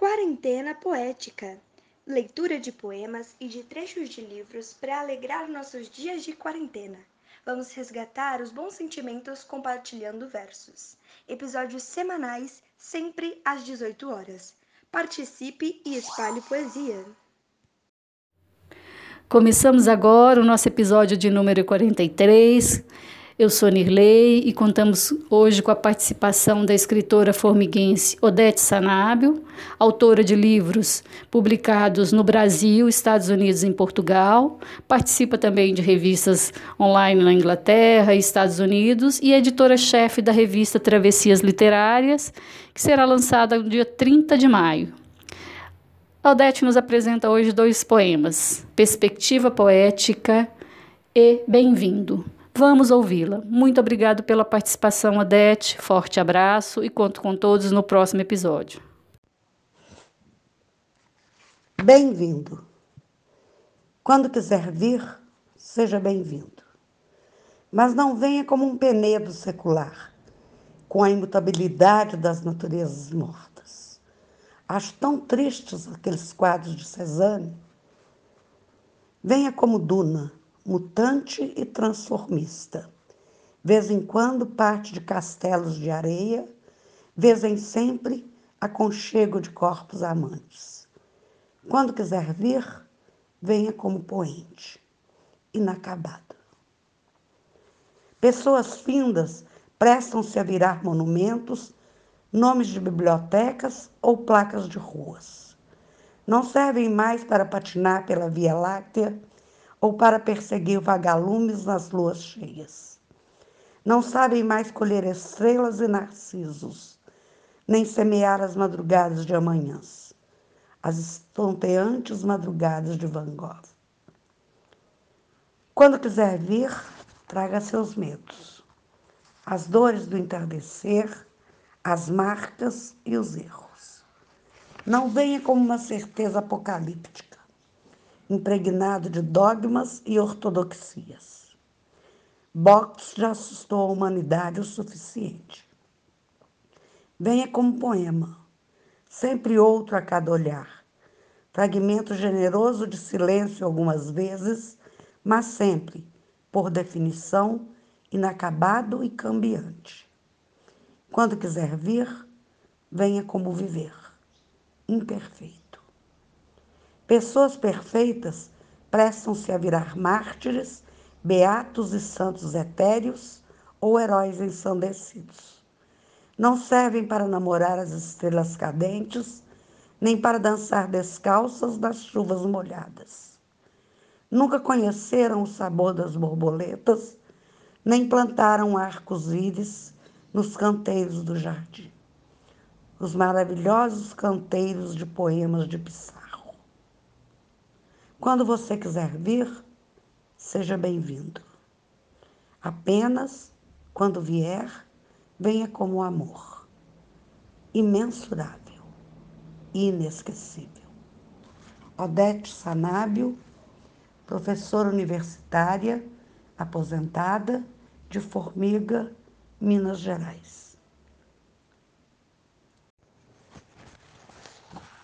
Quarentena Poética leitura de poemas e de trechos de livros para alegrar nossos dias de quarentena. Vamos resgatar os bons sentimentos compartilhando versos. Episódios semanais, sempre às 18 horas. Participe e espalhe poesia. Começamos agora o nosso episódio de número 43 eu sou Nirley e contamos hoje com a participação da escritora formiguense Odete Sanábio, autora de livros publicados no Brasil, Estados Unidos e Portugal. Participa também de revistas online na Inglaterra e Estados Unidos e é editora-chefe da revista Travessias Literárias, que será lançada no dia 30 de maio. Odete nos apresenta hoje dois poemas: Perspectiva Poética e Bem-vindo. Vamos ouvi-la. Muito obrigado pela participação, Odete. Forte abraço e conto com todos no próximo episódio. Bem-vindo. Quando quiser vir, seja bem-vindo. Mas não venha como um penedo secular, com a imutabilidade das naturezas mortas. Acho tão tristes aqueles quadros de Cezanne. Venha como Duna mutante e transformista. Vez em quando parte de castelos de areia, vez em sempre aconchego de corpos amantes. Quando quiser vir, venha como poente, inacabado. Pessoas findas prestam-se a virar monumentos, nomes de bibliotecas ou placas de ruas. Não servem mais para patinar pela Via Láctea ou para perseguir vagalumes nas luas cheias. Não sabem mais colher estrelas e narcisos, nem semear as madrugadas de amanhãs, as estonteantes madrugadas de Van Gogh. Quando quiser vir, traga seus medos, as dores do entardecer, as marcas e os erros. Não venha como uma certeza apocalíptica impregnado de dogmas e ortodoxias. Box já assustou a humanidade o suficiente. Venha como poema, sempre outro a cada olhar, fragmento generoso de silêncio algumas vezes, mas sempre, por definição, inacabado e cambiante. Quando quiser vir, venha como viver, imperfeito. Pessoas perfeitas prestam-se a virar mártires, beatos e santos etéreos ou heróis ensandecidos. Não servem para namorar as estrelas cadentes, nem para dançar descalças nas chuvas molhadas. Nunca conheceram o sabor das borboletas, nem plantaram arcos-íris nos canteiros do jardim. Os maravilhosos canteiros de poemas de Pissarro. Quando você quiser vir, seja bem-vindo. Apenas, quando vier, venha como amor, imensurável e inesquecível. Odete Sanábio, professora universitária, aposentada, de Formiga, Minas Gerais.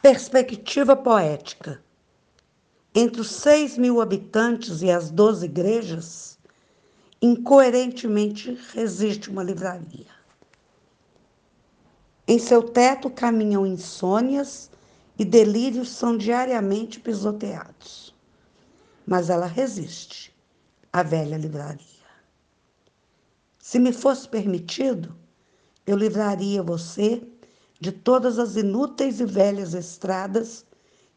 Perspectiva poética entre os 6 mil habitantes e as 12 igrejas, incoerentemente resiste uma livraria. Em seu teto caminham insônias e delírios são diariamente pisoteados. Mas ela resiste, a velha livraria. Se me fosse permitido, eu livraria você de todas as inúteis e velhas estradas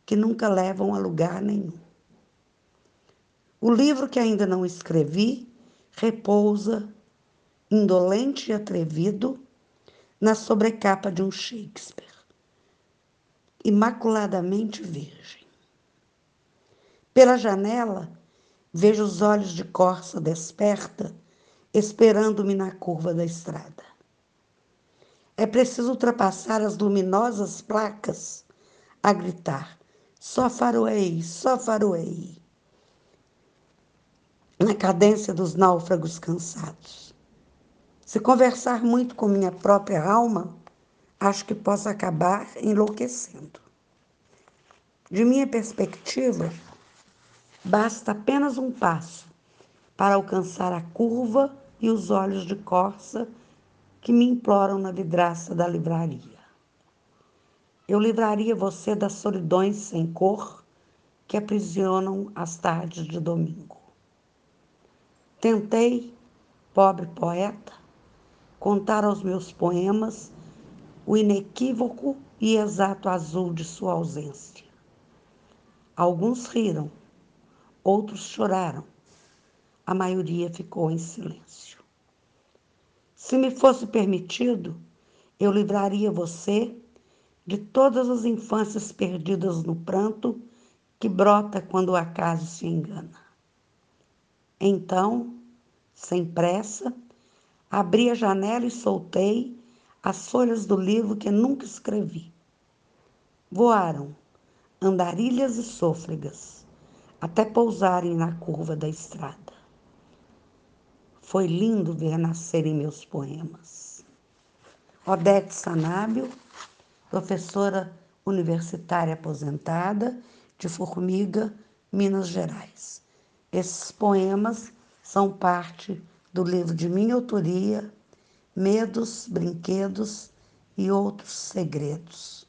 que nunca levam a lugar nenhum. O livro que ainda não escrevi repousa, indolente e atrevido, na sobrecapa de um Shakespeare, imaculadamente virgem. Pela janela, vejo os olhos de corça desperta, esperando-me na curva da estrada. É preciso ultrapassar as luminosas placas a gritar: só faroei, só faroei. Na cadência dos náufragos cansados. Se conversar muito com minha própria alma, acho que posso acabar enlouquecendo. De minha perspectiva, basta apenas um passo para alcançar a curva e os olhos de corça que me imploram na vidraça da livraria. Eu livraria você das solidões sem cor que aprisionam as tardes de domingo. Tentei, pobre poeta, contar aos meus poemas o inequívoco e exato azul de sua ausência. Alguns riram, outros choraram, a maioria ficou em silêncio. Se me fosse permitido, eu livraria você de todas as infâncias perdidas no pranto que brota quando o acaso se engana. Então, sem pressa, abri a janela e soltei as folhas do livro que nunca escrevi. Voaram andarilhas e sôfregas até pousarem na curva da estrada. Foi lindo ver nascerem meus poemas. Odete Sanábio professora universitária aposentada de Formiga, Minas Gerais. Esses poemas são parte do livro de minha autoria, Medos, Brinquedos e Outros Segredos.